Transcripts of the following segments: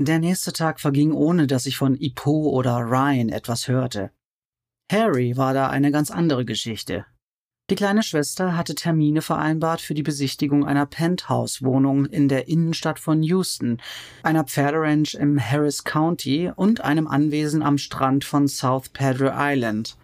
Der nächste Tag verging ohne, dass ich von Ipo oder Ryan etwas hörte. Harry war da eine ganz andere Geschichte. Die kleine Schwester hatte Termine vereinbart für die Besichtigung einer Penthouse-Wohnung in der Innenstadt von Houston, einer Pferderanch im Harris County und einem Anwesen am Strand von South Padre Island.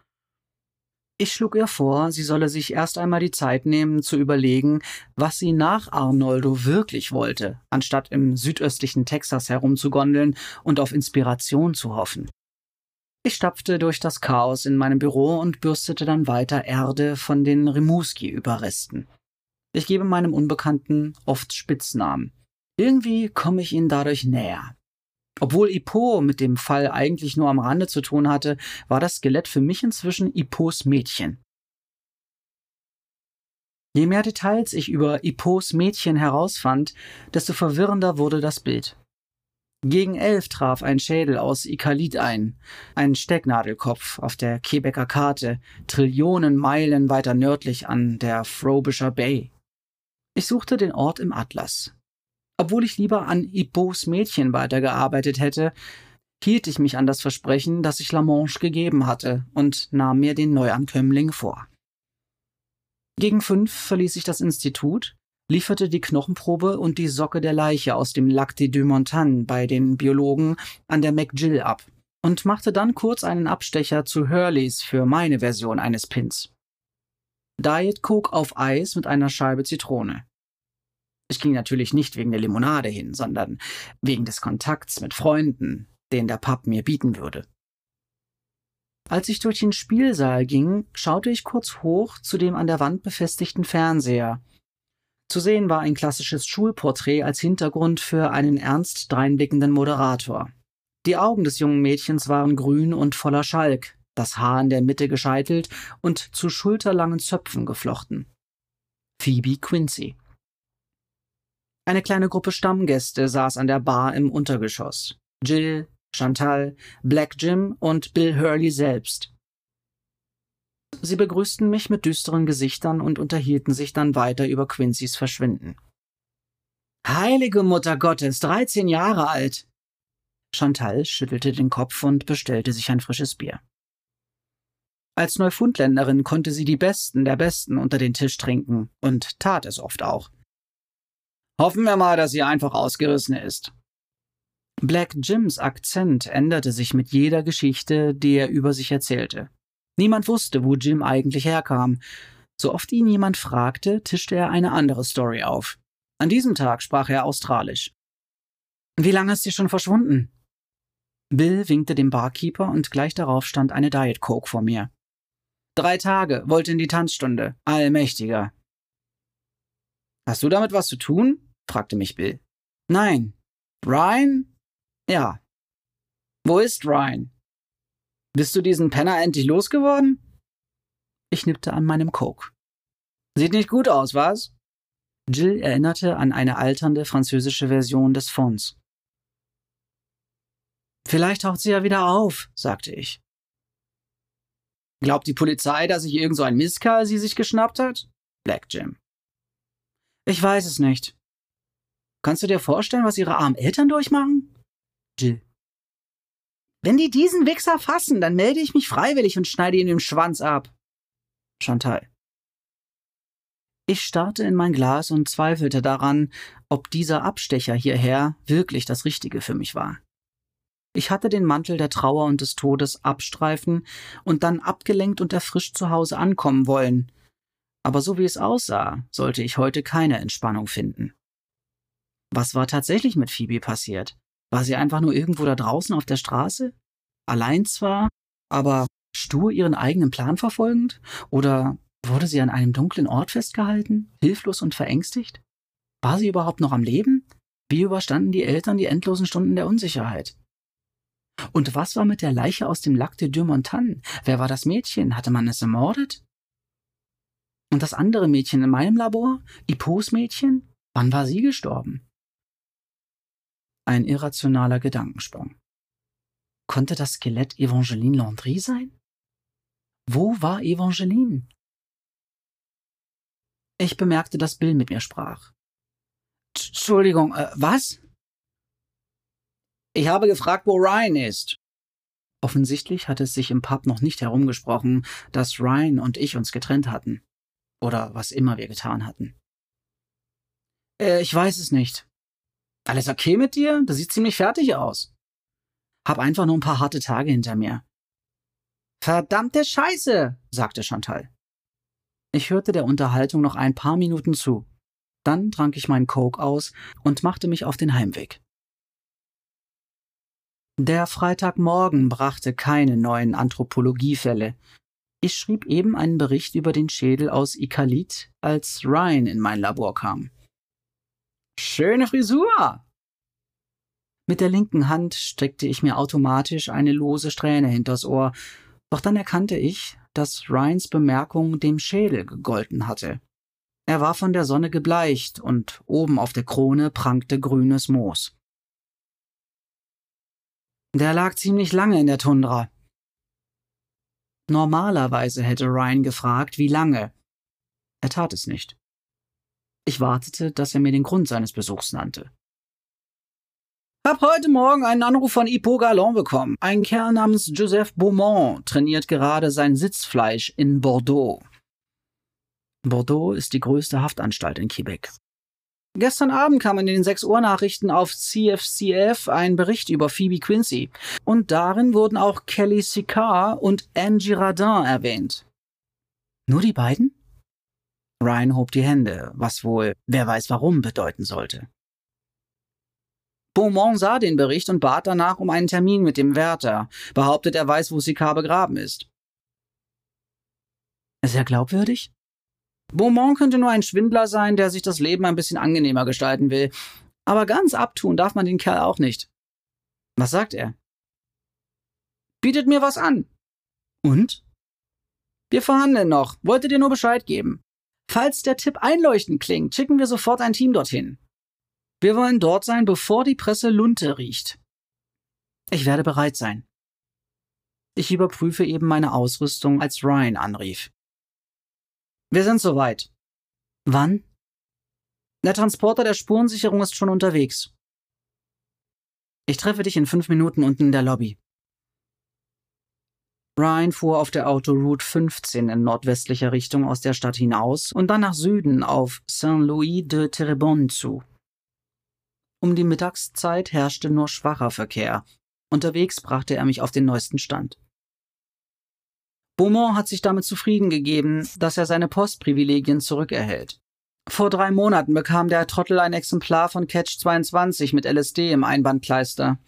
Ich schlug ihr vor, sie solle sich erst einmal die Zeit nehmen, zu überlegen, was sie nach Arnoldo wirklich wollte, anstatt im südöstlichen Texas herumzugondeln und auf Inspiration zu hoffen. Ich stapfte durch das Chaos in meinem Büro und bürstete dann weiter Erde von den Rimouski-Überresten. Ich gebe meinem Unbekannten oft Spitznamen. Irgendwie komme ich ihnen dadurch näher. Obwohl Ipo mit dem Fall eigentlich nur am Rande zu tun hatte, war das Skelett für mich inzwischen Ipos Mädchen. Je mehr Details ich über Ipos Mädchen herausfand, desto verwirrender wurde das Bild. Gegen elf traf ein Schädel aus Ikalit ein, ein Stecknadelkopf auf der Quebecer Karte, Trillionen Meilen weiter nördlich an der Frobisher Bay. Ich suchte den Ort im Atlas. Obwohl ich lieber an Ipos Mädchen weitergearbeitet hätte, hielt ich mich an das Versprechen, das ich Lamanche gegeben hatte, und nahm mir den Neuankömmling vor. Gegen fünf verließ ich das Institut, lieferte die Knochenprobe und die Socke der Leiche aus dem Lac des Deux Montagnes bei den Biologen an der McGill ab und machte dann kurz einen Abstecher zu Hurleys für meine Version eines Pins. Diet Coke auf Eis mit einer Scheibe Zitrone. Ich ging natürlich nicht wegen der Limonade hin, sondern wegen des Kontakts mit Freunden, den der Pub mir bieten würde. Als ich durch den Spielsaal ging, schaute ich kurz hoch zu dem an der Wand befestigten Fernseher. Zu sehen war ein klassisches Schulporträt als Hintergrund für einen ernst dreinblickenden Moderator. Die Augen des jungen Mädchens waren grün und voller Schalk, das Haar in der Mitte gescheitelt und zu schulterlangen Zöpfen geflochten. Phoebe Quincy. Eine kleine Gruppe Stammgäste saß an der Bar im Untergeschoss. Jill, Chantal, Black Jim und Bill Hurley selbst. Sie begrüßten mich mit düsteren Gesichtern und unterhielten sich dann weiter über Quincy's Verschwinden. Heilige Mutter Gottes, 13 Jahre alt! Chantal schüttelte den Kopf und bestellte sich ein frisches Bier. Als Neufundländerin konnte sie die Besten der Besten unter den Tisch trinken und tat es oft auch. Hoffen wir mal, dass sie einfach ausgerissen ist. Black Jims Akzent änderte sich mit jeder Geschichte, die er über sich erzählte. Niemand wusste, wo Jim eigentlich herkam. So oft ihn jemand fragte, tischte er eine andere Story auf. An diesem Tag sprach er Australisch. Wie lange ist sie schon verschwunden? Bill winkte dem Barkeeper und gleich darauf stand eine Diet Coke vor mir. Drei Tage, wollte in die Tanzstunde. Allmächtiger. Hast du damit was zu tun? Fragte mich Bill. Nein. Ryan? Ja. Wo ist Ryan? Bist du diesen Penner endlich losgeworden? Ich nippte an meinem Coke. Sieht nicht gut aus, was? Jill erinnerte an eine alternde französische Version des Fonds. Vielleicht taucht sie ja wieder auf, sagte ich. Glaubt die Polizei, dass sich irgend so ein Misskerl sie sich geschnappt hat? Black Jim. Ich weiß es nicht. Kannst du dir vorstellen, was ihre armen Eltern durchmachen? Jill. Wenn die diesen Wichser fassen, dann melde ich mich freiwillig und schneide ihn den Schwanz ab. Chantal. Ich starrte in mein Glas und zweifelte daran, ob dieser Abstecher hierher wirklich das Richtige für mich war. Ich hatte den Mantel der Trauer und des Todes abstreifen und dann abgelenkt und erfrischt zu Hause ankommen wollen. Aber so wie es aussah, sollte ich heute keine Entspannung finden. Was war tatsächlich mit Phoebe passiert? War sie einfach nur irgendwo da draußen auf der Straße? Allein zwar, aber stur ihren eigenen Plan verfolgend? Oder wurde sie an einem dunklen Ort festgehalten, hilflos und verängstigt? War sie überhaupt noch am Leben? Wie überstanden die Eltern die endlosen Stunden der Unsicherheit? Und was war mit der Leiche aus dem Lac de Deux Montagnes? Wer war das Mädchen? Hatte man es ermordet? Und das andere Mädchen in meinem Labor? Ipos Mädchen? Wann war sie gestorben? Ein irrationaler Gedankensprung. Konnte das Skelett Evangeline Landry sein? Wo war Evangeline? Ich bemerkte, dass Bill mit mir sprach. Entschuldigung, äh, was? Ich habe gefragt, wo Ryan ist. Offensichtlich hatte es sich im Pub noch nicht herumgesprochen, dass Ryan und ich uns getrennt hatten. Oder was immer wir getan hatten. Äh, ich weiß es nicht. Alles okay mit dir? Du siehst ziemlich fertig aus. Hab einfach nur ein paar harte Tage hinter mir. Verdammte Scheiße, sagte Chantal. Ich hörte der Unterhaltung noch ein paar Minuten zu. Dann trank ich meinen Coke aus und machte mich auf den Heimweg. Der Freitagmorgen brachte keine neuen Anthropologiefälle. Ich schrieb eben einen Bericht über den Schädel aus Ikalit, als Ryan in mein Labor kam. Schöne Frisur! Mit der linken Hand steckte ich mir automatisch eine lose Strähne hinters Ohr, doch dann erkannte ich, dass Ryans Bemerkung dem Schädel gegolten hatte. Er war von der Sonne gebleicht und oben auf der Krone prangte grünes Moos. Der lag ziemlich lange in der Tundra. Normalerweise hätte Ryan gefragt, wie lange. Er tat es nicht. Ich wartete, dass er mir den Grund seines Besuchs nannte. Hab heute Morgen einen Anruf von Hippo Galon bekommen. Ein Kerl namens Joseph Beaumont trainiert gerade sein Sitzfleisch in Bordeaux. Bordeaux ist die größte Haftanstalt in Quebec. Gestern Abend kam in den 6 Uhr Nachrichten auf CFCF ein Bericht über Phoebe Quincy. Und darin wurden auch Kelly Sicard und Angie Radin erwähnt. Nur die beiden? Ryan hob die Hände, was wohl, wer weiß warum, bedeuten sollte. Beaumont sah den Bericht und bat danach um einen Termin mit dem Wärter, behauptet, er weiß, wo Sicard begraben ist. Ist er glaubwürdig? Beaumont könnte nur ein Schwindler sein, der sich das Leben ein bisschen angenehmer gestalten will. Aber ganz abtun darf man den Kerl auch nicht. Was sagt er? Bietet mir was an. Und? Wir verhandeln noch. Wollte dir nur Bescheid geben. Falls der Tipp einleuchtend klingt, schicken wir sofort ein Team dorthin. Wir wollen dort sein, bevor die Presse Lunte riecht. Ich werde bereit sein. Ich überprüfe eben meine Ausrüstung, als Ryan anrief. Wir sind soweit. Wann? Der Transporter der Spurensicherung ist schon unterwegs. Ich treffe dich in fünf Minuten unten in der Lobby. Ryan fuhr auf der Autoroute 15 in nordwestlicher Richtung aus der Stadt hinaus und dann nach Süden auf Saint-Louis de Terrebonne zu. Um die Mittagszeit herrschte nur schwacher Verkehr. Unterwegs brachte er mich auf den neuesten Stand. Beaumont hat sich damit zufrieden gegeben, dass er seine Postprivilegien zurückerhält. Vor drei Monaten bekam der Trottel ein Exemplar von Catch 22 mit LSD im Einbandkleister.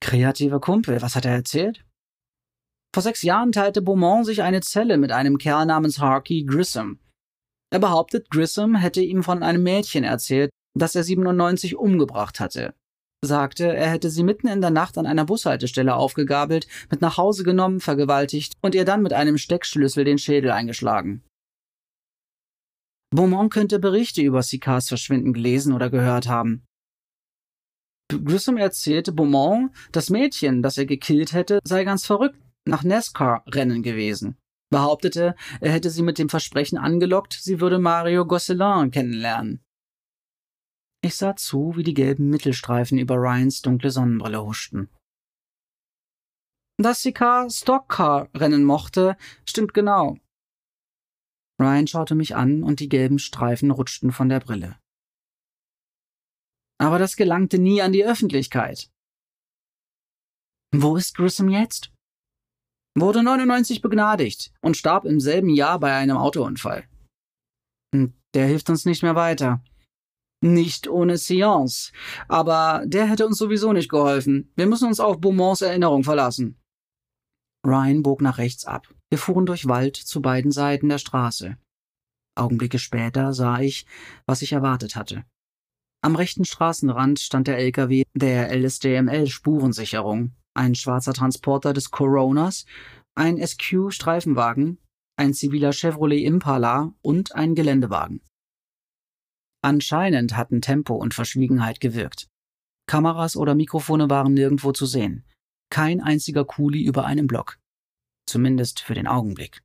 Kreativer Kumpel, was hat er erzählt? Vor sechs Jahren teilte Beaumont sich eine Zelle mit einem Kerl namens Harkey Grissom. Er behauptet, Grissom hätte ihm von einem Mädchen erzählt, das er 97 umgebracht hatte sagte, er hätte sie mitten in der Nacht an einer Bushaltestelle aufgegabelt, mit nach Hause genommen, vergewaltigt und ihr dann mit einem Steckschlüssel den Schädel eingeschlagen. Beaumont könnte Berichte über Sicards Verschwinden gelesen oder gehört haben. Grissom erzählte Beaumont, das Mädchen, das er gekillt hätte, sei ganz verrückt nach NASCAR-Rennen gewesen. Behauptete, er hätte sie mit dem Versprechen angelockt, sie würde Mario Gosselin kennenlernen. Ich sah zu, wie die gelben Mittelstreifen über Ryans dunkle Sonnenbrille huschten. Dass sie Car Stockcar rennen mochte, stimmt genau. Ryan schaute mich an und die gelben Streifen rutschten von der Brille. Aber das gelangte nie an die Öffentlichkeit. Wo ist Grissom jetzt? Wurde 99 begnadigt und starb im selben Jahr bei einem Autounfall. Der hilft uns nicht mehr weiter. Nicht ohne Seance. Aber der hätte uns sowieso nicht geholfen. Wir müssen uns auf Beaumonts Erinnerung verlassen. Ryan bog nach rechts ab. Wir fuhren durch Wald zu beiden Seiten der Straße. Augenblicke später sah ich, was ich erwartet hatte. Am rechten Straßenrand stand der LKW der LSDML Spurensicherung, ein schwarzer Transporter des Coronas, ein SQ Streifenwagen, ein ziviler Chevrolet Impala und ein Geländewagen. Anscheinend hatten Tempo und Verschwiegenheit gewirkt. Kameras oder Mikrofone waren nirgendwo zu sehen. Kein einziger Kuli über einem Block. Zumindest für den Augenblick.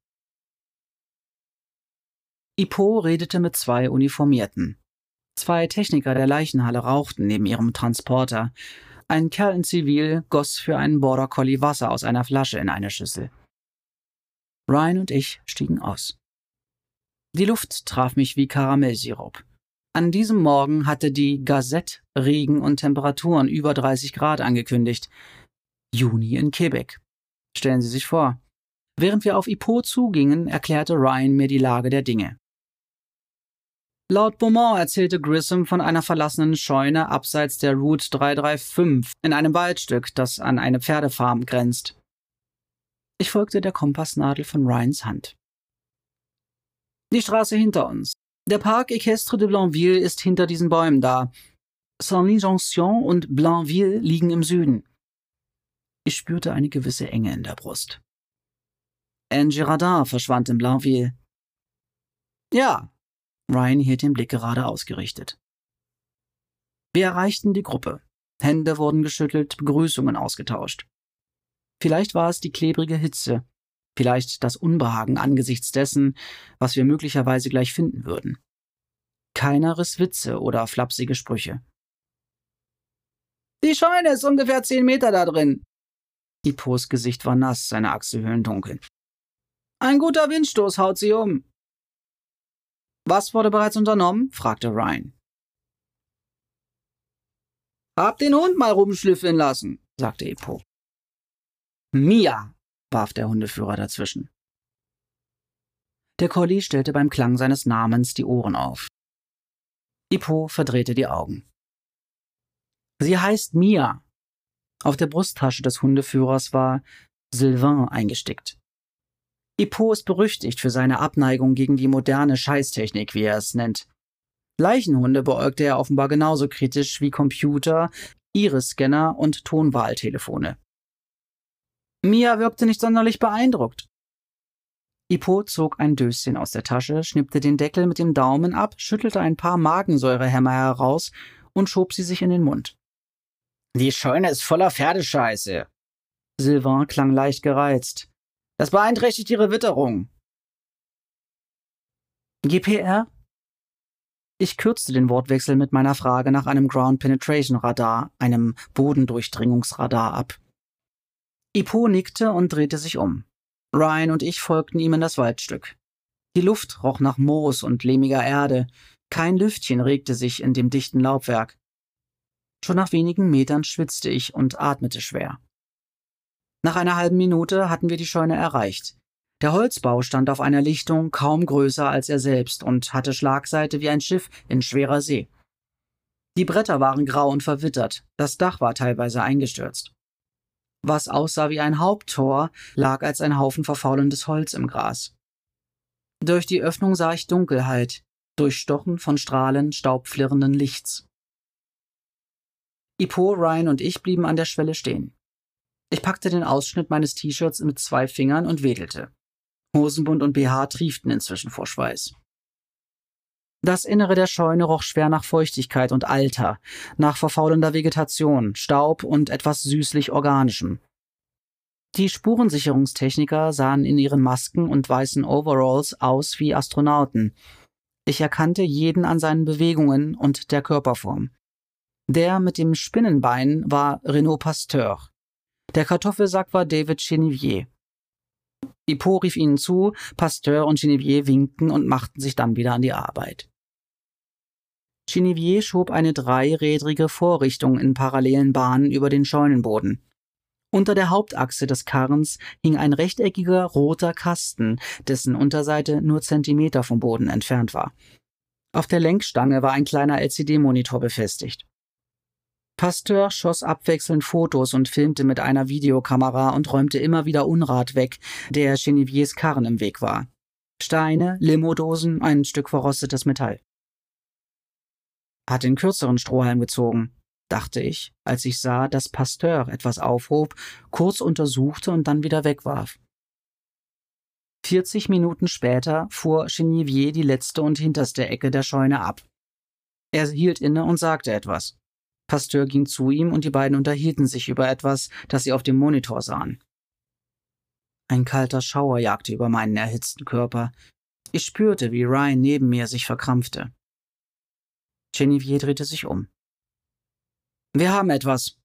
Ipo redete mit zwei Uniformierten. Zwei Techniker der Leichenhalle rauchten neben ihrem Transporter. Ein Kerl in Zivil goss für einen Border Collie Wasser aus einer Flasche in eine Schüssel. Ryan und ich stiegen aus. Die Luft traf mich wie Karamellsirup. An diesem Morgen hatte die Gazette Regen und Temperaturen über 30 Grad angekündigt. Juni in Quebec. Stellen Sie sich vor. Während wir auf Ipoh zugingen, erklärte Ryan mir die Lage der Dinge. Laut Beaumont erzählte Grissom von einer verlassenen Scheune abseits der Route 335 in einem Waldstück, das an eine Pferdefarm grenzt. Ich folgte der Kompassnadel von Ryans Hand. Die Straße hinter uns. Der Park Equestre de Blanville ist hinter diesen Bäumen da. Saint-Ly-Jonction und Blanville liegen im Süden. Ich spürte eine gewisse Enge in der Brust. Angie Radar verschwand in Blanville. Ja. Ryan hielt den Blick gerade ausgerichtet. Wir erreichten die Gruppe. Hände wurden geschüttelt, Begrüßungen ausgetauscht. Vielleicht war es die klebrige Hitze, vielleicht das Unbehagen angesichts dessen, was wir möglicherweise gleich finden würden. Keiner riss Witze oder flapsige Sprüche. Die Scheune ist ungefähr zehn Meter da drin. Ipos Gesicht war nass, seine Achselhöhlen dunkel. Ein guter Windstoß haut sie um. Was wurde bereits unternommen? fragte Ryan. Hab den Hund mal rumschlüffeln lassen, sagte Epo. Mia, warf der Hundeführer dazwischen. Der Collie stellte beim Klang seines Namens die Ohren auf. Ippo verdrehte die Augen. Sie heißt Mia. Auf der Brusttasche des Hundeführers war Sylvain eingestickt. Ippo ist berüchtigt für seine Abneigung gegen die moderne Scheißtechnik, wie er es nennt. Leichenhunde beäugte er offenbar genauso kritisch wie Computer, Iris-Scanner und Tonwahltelefone. Mia wirkte nicht sonderlich beeindruckt. Ipo zog ein Döschen aus der Tasche, schnippte den Deckel mit dem Daumen ab, schüttelte ein paar Magensäurehämmer heraus und schob sie sich in den Mund. Die Scheune ist voller Pferdescheiße. Sylvain klang leicht gereizt. Das beeinträchtigt ihre Witterung. GPR? Ich kürzte den Wortwechsel mit meiner Frage nach einem Ground Penetration Radar, einem Bodendurchdringungsradar ab. Ipo nickte und drehte sich um. Ryan und ich folgten ihm in das Waldstück. Die Luft roch nach Moos und lehmiger Erde, kein Lüftchen regte sich in dem dichten Laubwerk. Schon nach wenigen Metern schwitzte ich und atmete schwer. Nach einer halben Minute hatten wir die Scheune erreicht. Der Holzbau stand auf einer Lichtung kaum größer als er selbst und hatte Schlagseite wie ein Schiff in schwerer See. Die Bretter waren grau und verwittert, das Dach war teilweise eingestürzt. Was aussah wie ein Haupttor, lag als ein Haufen verfaulendes Holz im Gras. Durch die Öffnung sah ich Dunkelheit, durchstochen von Strahlen staubflirrenden Lichts. Ipo, Ryan und ich blieben an der Schwelle stehen. Ich packte den Ausschnitt meines T-Shirts mit zwei Fingern und wedelte. Hosenbund und BH trieften inzwischen vor Schweiß. Das Innere der Scheune roch schwer nach Feuchtigkeit und Alter, nach verfaulender Vegetation, Staub und etwas süßlich Organischem. Die Spurensicherungstechniker sahen in ihren Masken und weißen Overalls aus wie Astronauten. Ich erkannte jeden an seinen Bewegungen und der Körperform. Der mit dem Spinnenbein war Renaud Pasteur. Der Kartoffelsack war David Chenevier. Ipo rief ihnen zu, Pasteur und Genevier winkten und machten sich dann wieder an die Arbeit. Genevier schob eine dreirädrige Vorrichtung in parallelen Bahnen über den Scheunenboden. Unter der Hauptachse des Karrens hing ein rechteckiger roter Kasten, dessen Unterseite nur Zentimeter vom Boden entfernt war. Auf der Lenkstange war ein kleiner LCD-Monitor befestigt. Pasteur schoss abwechselnd Fotos und filmte mit einer Videokamera und räumte immer wieder Unrat weg, der Geneviers Karren im Weg war. Steine, Limodosen, ein Stück verrostetes Metall. Hat den kürzeren Strohhalm gezogen, dachte ich, als ich sah, dass Pasteur etwas aufhob, kurz untersuchte und dann wieder wegwarf. 40 Minuten später fuhr Genevier die letzte und hinterste Ecke der Scheune ab. Er hielt inne und sagte etwas. Pasteur ging zu ihm und die beiden unterhielten sich über etwas, das sie auf dem Monitor sahen. Ein kalter Schauer jagte über meinen erhitzten Körper. Ich spürte, wie Ryan neben mir sich verkrampfte. Genevieve drehte sich um. Wir haben etwas,